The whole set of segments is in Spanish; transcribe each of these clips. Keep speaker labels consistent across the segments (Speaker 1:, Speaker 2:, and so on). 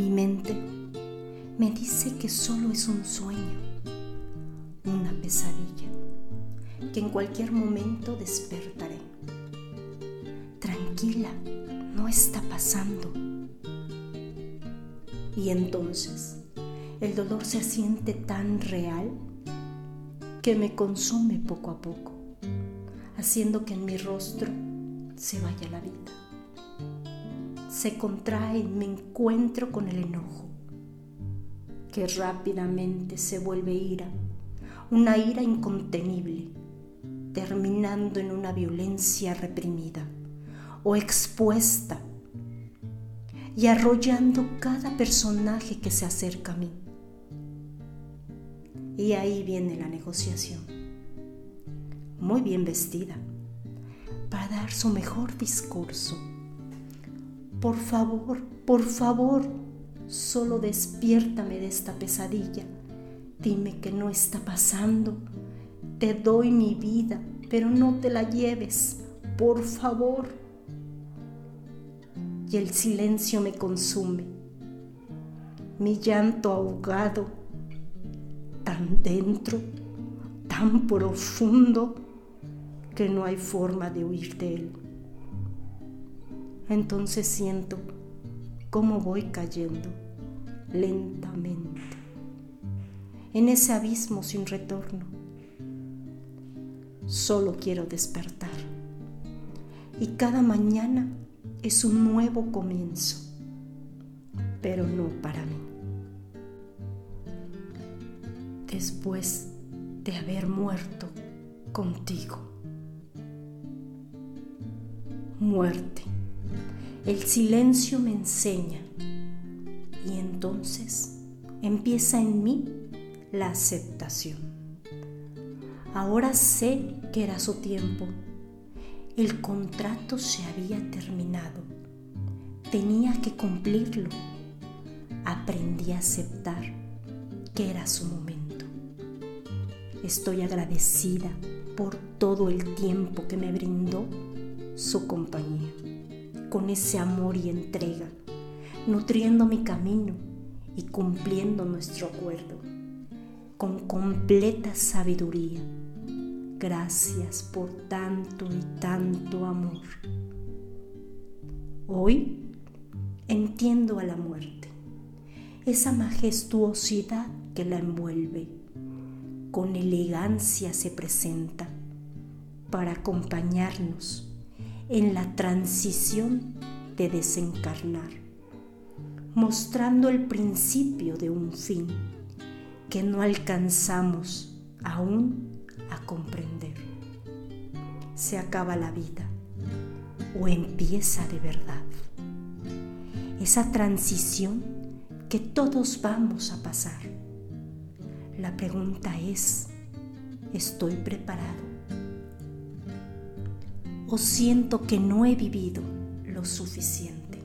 Speaker 1: mi mente me dice que solo es un sueño, una pesadilla, que en cualquier momento despertaré. Tranquila, no está pasando. Y entonces el dolor se siente tan real que me consume poco a poco, haciendo que en mi rostro se vaya la vida. Se contrae y me encuentro con el enojo, que rápidamente se vuelve ira, una ira incontenible, terminando en una violencia reprimida o expuesta y arrollando cada personaje que se acerca a mí. Y ahí viene la negociación, muy bien vestida, para dar su mejor discurso. Por favor, por favor, solo despiértame de esta pesadilla. Dime que no está pasando. Te doy mi vida, pero no te la lleves, por favor. Y el silencio me consume. Mi llanto ahogado, tan dentro, tan profundo, que no hay forma de huir de él. Entonces siento cómo voy cayendo lentamente en ese abismo sin retorno. Solo quiero despertar. Y cada mañana es un nuevo comienzo, pero no para mí. Después de haber muerto contigo muerte. El silencio me enseña y entonces empieza en mí la aceptación. Ahora sé que era su tiempo. El contrato se había terminado. Tenía que cumplirlo. Aprendí a aceptar que era su momento. Estoy agradecida por todo el tiempo que me brindó su compañía, con ese amor y entrega, nutriendo mi camino y cumpliendo nuestro acuerdo, con completa sabiduría. Gracias por tanto y tanto amor. Hoy entiendo a la muerte, esa majestuosidad que la envuelve, con elegancia se presenta para acompañarnos en la transición de desencarnar, mostrando el principio de un fin que no alcanzamos aún a comprender. Se acaba la vida o empieza de verdad. Esa transición que todos vamos a pasar. La pregunta es, ¿estoy preparado? O siento que no he vivido lo suficiente.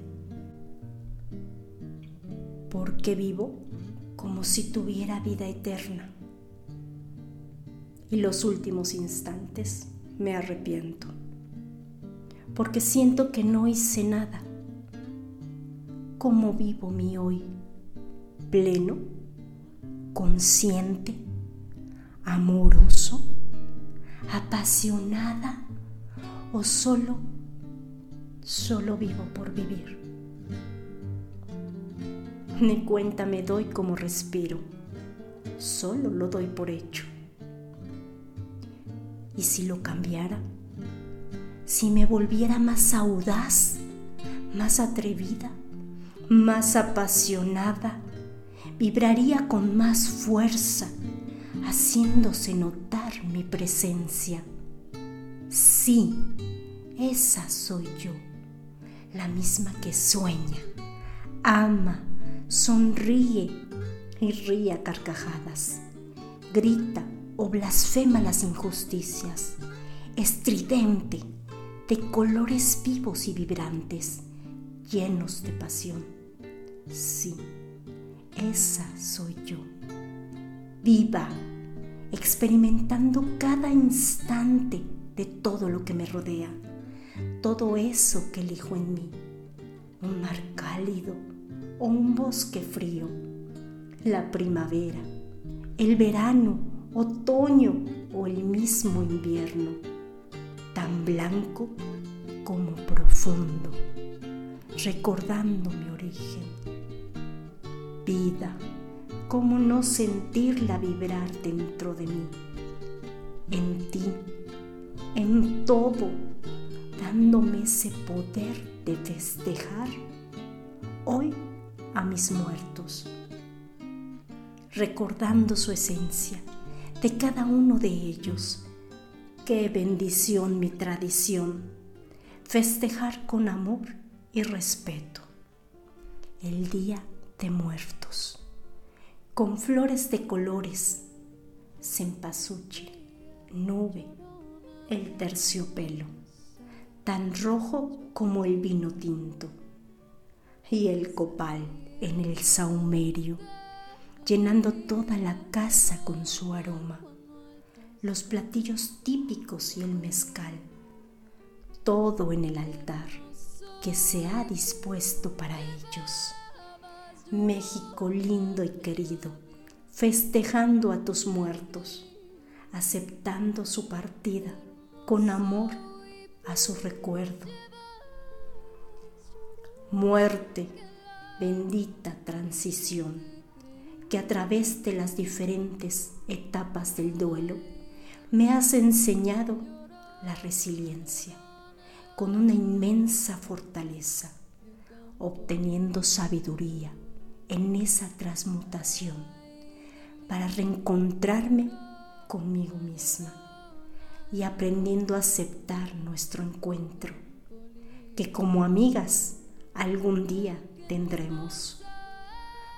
Speaker 1: Porque vivo como si tuviera vida eterna. Y los últimos instantes me arrepiento. Porque siento que no hice nada. ¿Cómo vivo mi hoy? Pleno, consciente, amoroso, apasionada o solo, solo vivo por vivir. Ni cuenta me doy como respiro, solo lo doy por hecho. ¿Y si lo cambiara? Si me volviera más audaz, más atrevida, más apasionada, vibraría con más fuerza, haciéndose notar mi presencia. Sí, esa soy yo, la misma que sueña, ama, sonríe y ríe a carcajadas, grita o blasfema las injusticias, estridente, de colores vivos y vibrantes, llenos de pasión. Sí, esa soy yo, viva, experimentando cada instante de todo lo que me rodea todo eso que elijo en mí. Un mar cálido, o un bosque frío, la primavera, el verano, otoño o el mismo invierno, tan blanco como profundo, recordando mi origen. Vida, cómo no sentirla vibrar dentro de mí, en ti, en todo, dándome ese poder de festejar hoy a mis muertos, recordando su esencia de cada uno de ellos. Qué bendición mi tradición, festejar con amor y respeto el Día de Muertos, con flores de colores, cempasúchil, nube, el terciopelo, tan rojo como el vino tinto, y el copal en el saumerio, llenando toda la casa con su aroma, los platillos típicos y el mezcal, todo en el altar que se ha dispuesto para ellos. México lindo y querido, festejando a tus muertos, aceptando su partida con amor a su recuerdo. Muerte, bendita transición, que a través de las diferentes etapas del duelo me has enseñado la resiliencia con una inmensa fortaleza, obteniendo sabiduría en esa transmutación para reencontrarme conmigo misma y aprendiendo a aceptar nuestro encuentro, que como amigas algún día tendremos.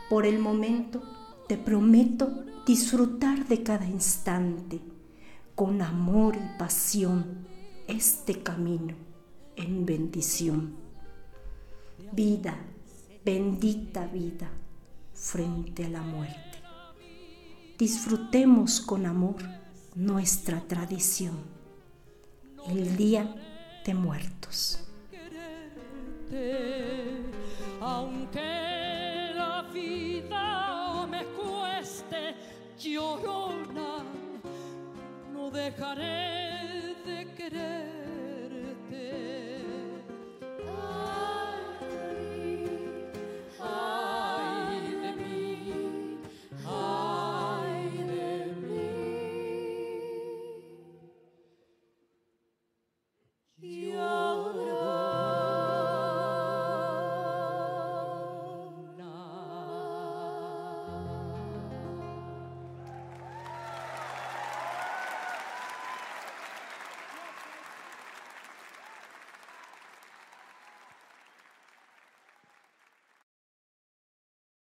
Speaker 1: Por el momento te prometo disfrutar de cada instante con amor y pasión este camino en bendición. Vida, bendita vida frente a la muerte. Disfrutemos con amor nuestra tradición, el Día de Muertos
Speaker 2: aunque la vida me cueste llorona, no dejaré de querer.